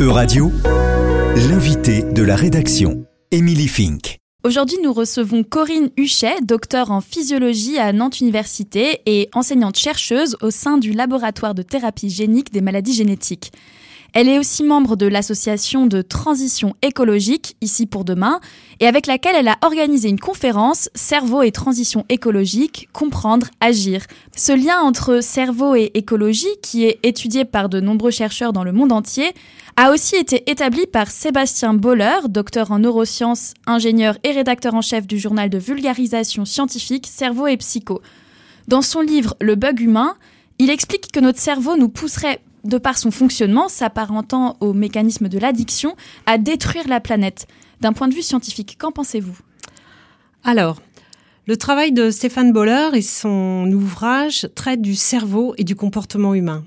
E-Radio, l'invité de la rédaction, Émilie Fink. Aujourd'hui, nous recevons Corinne Huchet, docteur en physiologie à Nantes Université et enseignante chercheuse au sein du laboratoire de thérapie génique des maladies génétiques. Elle est aussi membre de l'association de transition écologique, ici pour demain, et avec laquelle elle a organisé une conférence Cerveau et transition écologique, comprendre, agir. Ce lien entre cerveau et écologie, qui est étudié par de nombreux chercheurs dans le monde entier, a aussi été établi par Sébastien Boller, docteur en neurosciences, ingénieur et rédacteur en chef du journal de vulgarisation scientifique Cerveau et Psycho. Dans son livre Le bug humain, il explique que notre cerveau nous pousserait de par son fonctionnement, s'apparentant au mécanisme de l'addiction, à détruire la planète. D'un point de vue scientifique, qu'en pensez-vous? Alors, le travail de Stéphane Boller et son ouvrage traitent du cerveau et du comportement humain.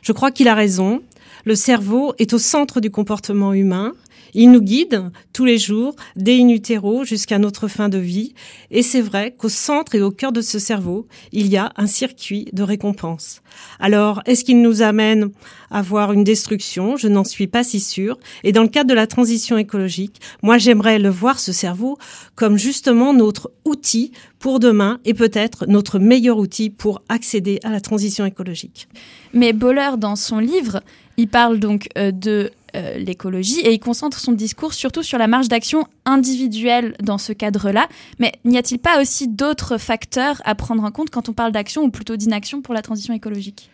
Je crois qu'il a raison. Le cerveau est au centre du comportement humain. Il nous guide tous les jours, dès in utero jusqu'à notre fin de vie. Et c'est vrai qu'au centre et au cœur de ce cerveau, il y a un circuit de récompense. Alors, est-ce qu'il nous amène à voir une destruction? Je n'en suis pas si sûre. Et dans le cadre de la transition écologique, moi j'aimerais le voir, ce cerveau, comme justement notre outil pour demain et peut-être notre meilleur outil pour accéder à la transition écologique. Mais Boller, dans son livre, il parle donc euh, de euh, l'écologie et il concentre son discours surtout sur la marge d'action individuelle dans ce cadre-là. Mais n'y a-t-il pas aussi d'autres facteurs à prendre en compte quand on parle d'action ou plutôt d'inaction pour la transition écologique?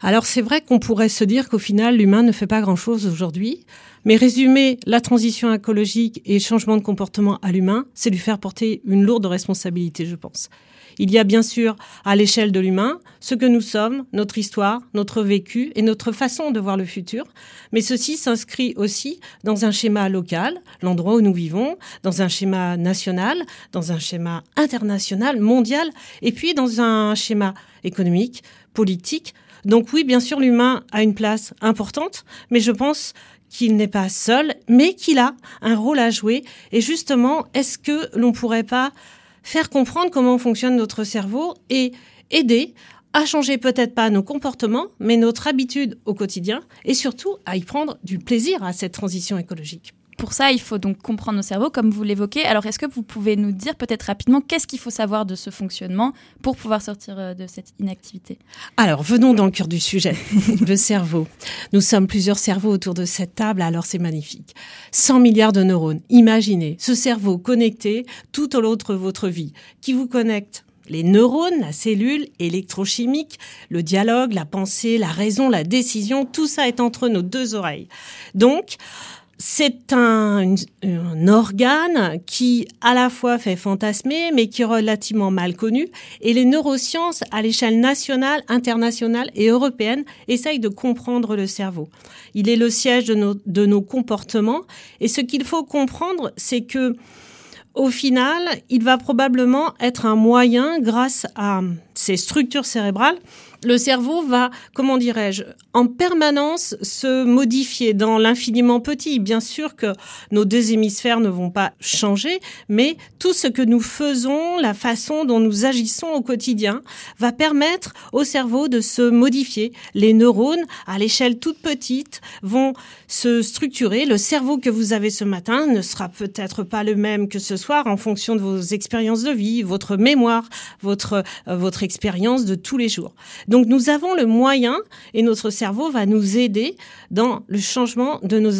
Alors c'est vrai qu'on pourrait se dire qu'au final l'humain ne fait pas grand-chose aujourd'hui, mais résumer la transition écologique et changement de comportement à l'humain, c'est lui faire porter une lourde responsabilité, je pense. Il y a bien sûr à l'échelle de l'humain ce que nous sommes, notre histoire, notre vécu et notre façon de voir le futur, mais ceci s'inscrit aussi dans un schéma local, l'endroit où nous vivons, dans un schéma national, dans un schéma international, mondial, et puis dans un schéma économique, politique. Donc oui, bien sûr, l'humain a une place importante, mais je pense qu'il n'est pas seul, mais qu'il a un rôle à jouer. Et justement, est-ce que l'on pourrait pas faire comprendre comment fonctionne notre cerveau et aider à changer peut-être pas nos comportements, mais notre habitude au quotidien et surtout à y prendre du plaisir à cette transition écologique. Pour ça, il faut donc comprendre nos cerveaux, comme vous l'évoquez. Alors, est-ce que vous pouvez nous dire peut-être rapidement qu'est-ce qu'il faut savoir de ce fonctionnement pour pouvoir sortir euh, de cette inactivité? Alors, venons dans le cœur du sujet, le cerveau. Nous sommes plusieurs cerveaux autour de cette table, alors c'est magnifique. 100 milliards de neurones. Imaginez ce cerveau connecté tout au long de votre vie, qui vous connecte les neurones, la cellule électrochimique, le dialogue, la pensée, la raison, la décision, tout ça est entre nos deux oreilles. Donc, c'est un, organe qui à la fois fait fantasmer, mais qui est relativement mal connu. Et les neurosciences, à l'échelle nationale, internationale et européenne, essayent de comprendre le cerveau. Il est le siège de nos, de nos comportements. Et ce qu'il faut comprendre, c'est que au final, il va probablement être un moyen, grâce à ces structures cérébrales, le cerveau va, comment dirais-je, en permanence se modifier dans l'infiniment petit. Bien sûr que nos deux hémisphères ne vont pas changer, mais tout ce que nous faisons, la façon dont nous agissons au quotidien, va permettre au cerveau de se modifier. Les neurones, à l'échelle toute petite, vont se structurer. Le cerveau que vous avez ce matin ne sera peut-être pas le même que ce soir en fonction de vos expériences de vie, votre mémoire, votre, euh, votre expérience de tous les jours. Nous avons le moyen et notre cerveau va nous aider dans le changement de nos,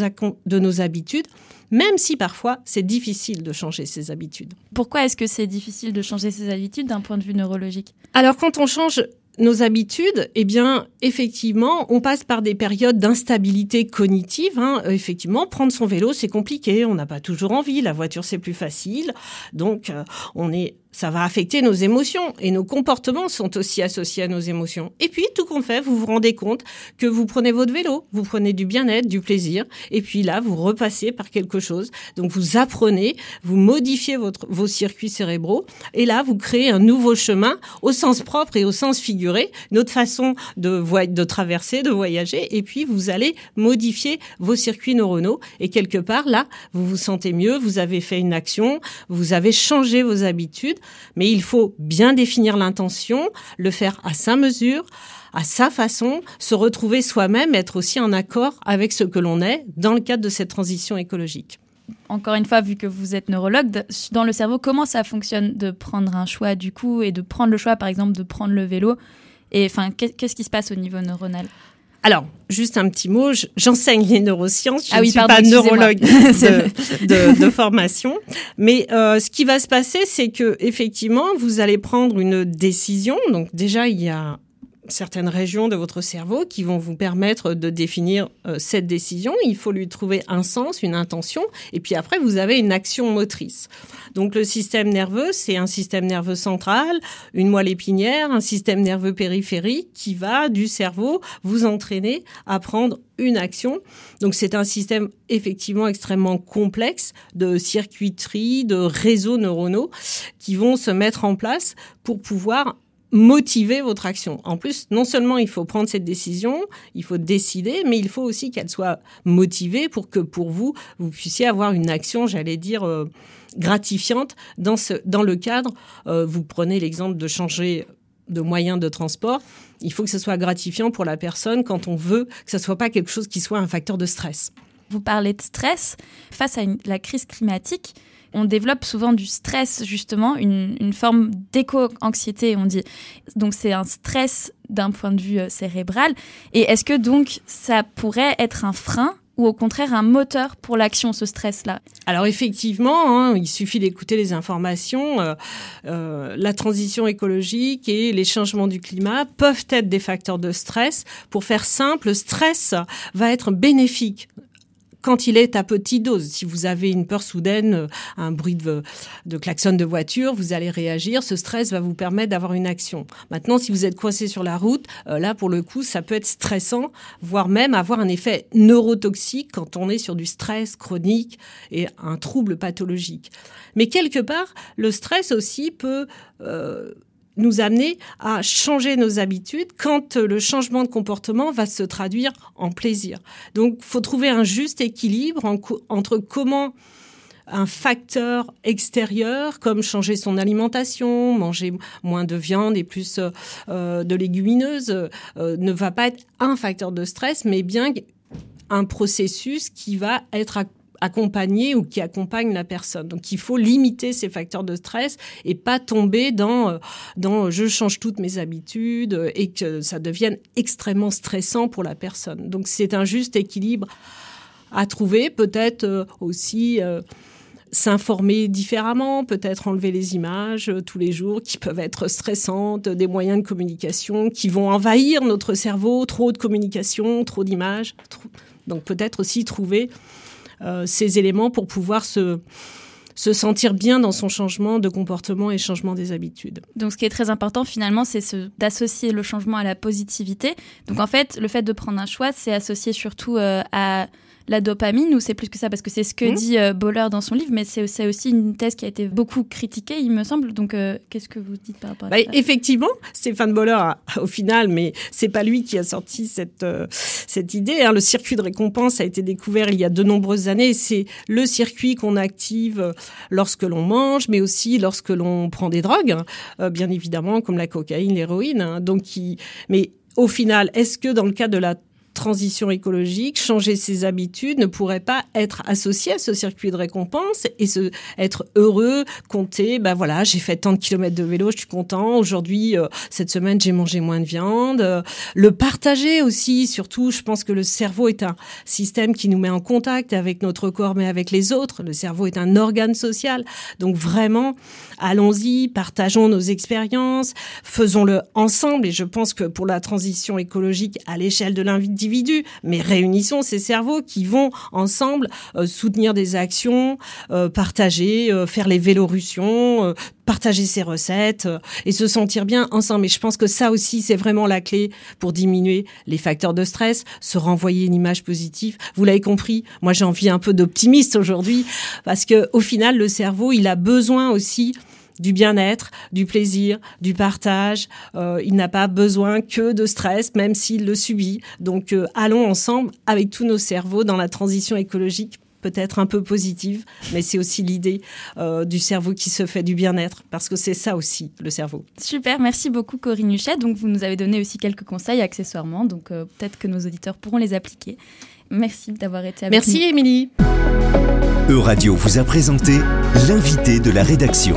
de nos habitudes même si parfois c'est difficile de changer ses habitudes. Pourquoi est-ce que c'est difficile de changer ses habitudes d'un point de vue neurologique? Alors quand on change nos habitudes, eh bien, effectivement, on passe par des périodes d'instabilité cognitive. Hein. Effectivement, prendre son vélo, c'est compliqué. On n'a pas toujours envie. La voiture, c'est plus facile. Donc, euh, on est ça va affecter nos émotions et nos comportements sont aussi associés à nos émotions. Et puis, tout compte fait, vous vous rendez compte que vous prenez votre vélo, vous prenez du bien-être, du plaisir, et puis là, vous repassez par quelque chose. Donc, vous apprenez, vous modifiez votre, vos circuits cérébraux, et là, vous créez un nouveau chemin au sens propre et au sens figuré, notre façon de, de traverser, de voyager, et puis vous allez modifier vos circuits neuronaux, et quelque part, là, vous vous sentez mieux, vous avez fait une action, vous avez changé vos habitudes, mais il faut bien définir l'intention, le faire à sa mesure, à sa façon, se retrouver soi-même, être aussi en accord avec ce que l'on est dans le cadre de cette transition écologique. Encore une fois, vu que vous êtes neurologue, dans le cerveau, comment ça fonctionne de prendre un choix du coup et de prendre le choix, par exemple, de prendre le vélo Et enfin, qu'est-ce qui se passe au niveau neuronal? Alors, juste un petit mot, j'enseigne les neurosciences, je ah ne suis pas neurologue de, de, formation, mais euh, ce qui va se passer, c'est que effectivement, vous allez prendre une décision. Donc déjà, il y a certaines régions de votre cerveau qui vont vous permettre de définir euh, cette décision. Il faut lui trouver un sens, une intention, et puis après, vous avez une action motrice. Donc le système nerveux, c'est un système nerveux central, une moelle épinière, un système nerveux périphérique qui va du cerveau vous entraîner à prendre une action. Donc c'est un système effectivement extrêmement complexe de circuiterie, de réseaux neuronaux qui vont se mettre en place pour pouvoir motiver votre action. En plus, non seulement il faut prendre cette décision, il faut décider, mais il faut aussi qu'elle soit motivée pour que pour vous, vous puissiez avoir une action, j'allais dire, euh, gratifiante dans, ce, dans le cadre. Euh, vous prenez l'exemple de changer de moyen de transport. Il faut que ce soit gratifiant pour la personne quand on veut que ce soit pas quelque chose qui soit un facteur de stress. Vous parlez de stress face à la crise climatique on développe souvent du stress, justement, une, forme d'éco-anxiété, on dit. Donc c'est un stress d'un point de vue euh, cérébral. Et est-ce que donc ça pourrait être un frein ou au contraire un moteur pour l'action, ce stress-là? Alors effectivement, hein, il suffit d'écouter les informations. Euh, euh, la transition écologique et les changements du climat peuvent être des facteurs de stress. Pour faire simple, le stress va être bénéfique quand il est à petite dose. Si vous avez une peur soudaine, euh, un bruit de, de de voiture, vous allez réagir. Ce stress va vous permettre d'avoir une action. Maintenant, si vous êtes coincé sur la route, euh, là, pour le coup, ça peut être stressant, voire même avoir un effet neurotoxique quand on est sur du stress chronique et un trouble pathologique. Mais quelque part, le stress aussi peut euh, nous amener à changer nos habitudes quand le changement de comportement va se traduire en plaisir. Donc, faut trouver un juste équilibre entre comment un facteur extérieur comme changer son alimentation, manger moins de viande et plus euh, de légumineuses euh, ne va pas être un facteur de stress, mais bien un processus qui va être accompagner ou qui accompagne la personne. Donc il faut limiter ces facteurs de stress et pas tomber dans euh, dans je change toutes mes habitudes et que ça devienne extrêmement stressant pour la personne. Donc c'est un juste équilibre à trouver, peut-être euh, aussi euh, s'informer différemment, peut-être enlever les images tous les jours qui peuvent être stressantes, des moyens de communication qui vont envahir notre cerveau, trop de communication, trop d'images. Donc peut-être aussi trouver euh, ces éléments pour pouvoir se se sentir bien dans son changement de comportement et changement des habitudes. Donc ce qui est très important finalement, c'est d'associer le changement à la positivité. Donc en fait, le fait de prendre un choix, c'est associé surtout euh, à la dopamine ou c'est plus que ça Parce que c'est ce que mmh. dit euh, Boller dans son livre, mais c'est aussi une thèse qui a été beaucoup critiquée, il me semble. Donc, euh, qu'est-ce que vous dites par rapport à bah, ça? Effectivement, Stéphane Boller, au final, mais c'est pas lui qui a sorti cette, euh, cette idée. Hein. Le circuit de récompense a été découvert il y a de nombreuses années. C'est le circuit qu'on active lorsque l'on mange, mais aussi lorsque l'on prend des drogues, hein. bien évidemment, comme la cocaïne, l'héroïne. Hein. Donc, qui... mais au final, est-ce que dans le cas de la transition écologique, changer ses habitudes ne pourrait pas être associé à ce circuit de récompense et se, être heureux, compter, ben voilà, j'ai fait tant de kilomètres de vélo, je suis content. Aujourd'hui, euh, cette semaine, j'ai mangé moins de viande. Euh, le partager aussi, surtout, je pense que le cerveau est un système qui nous met en contact avec notre corps, mais avec les autres. Le cerveau est un organe social. Donc vraiment, allons-y, partageons nos expériences, faisons-le ensemble. Et je pense que pour la transition écologique à l'échelle de l'individu, mais réunissons ces cerveaux qui vont ensemble euh, soutenir des actions, euh, partager, euh, faire les vélorussions, partager ses recettes et se sentir bien ensemble. Et je pense que ça aussi, c'est vraiment la clé pour diminuer les facteurs de stress, se renvoyer une image positive. Vous l'avez compris, moi j'ai envie un peu d'optimiste aujourd'hui parce que au final, le cerveau, il a besoin aussi du bien-être, du plaisir, du partage. Euh, il n'a pas besoin que de stress, même s'il le subit. Donc euh, allons ensemble avec tous nos cerveaux dans la transition écologique peut-être un peu positive, mais c'est aussi l'idée euh, du cerveau qui se fait du bien-être, parce que c'est ça aussi, le cerveau. Super, merci beaucoup Corinne Huchet. Donc vous nous avez donné aussi quelques conseils accessoirement, donc euh, peut-être que nos auditeurs pourront les appliquer. Merci d'avoir été avec nous. Merci Émilie. Euradio vous a présenté l'invité de la rédaction.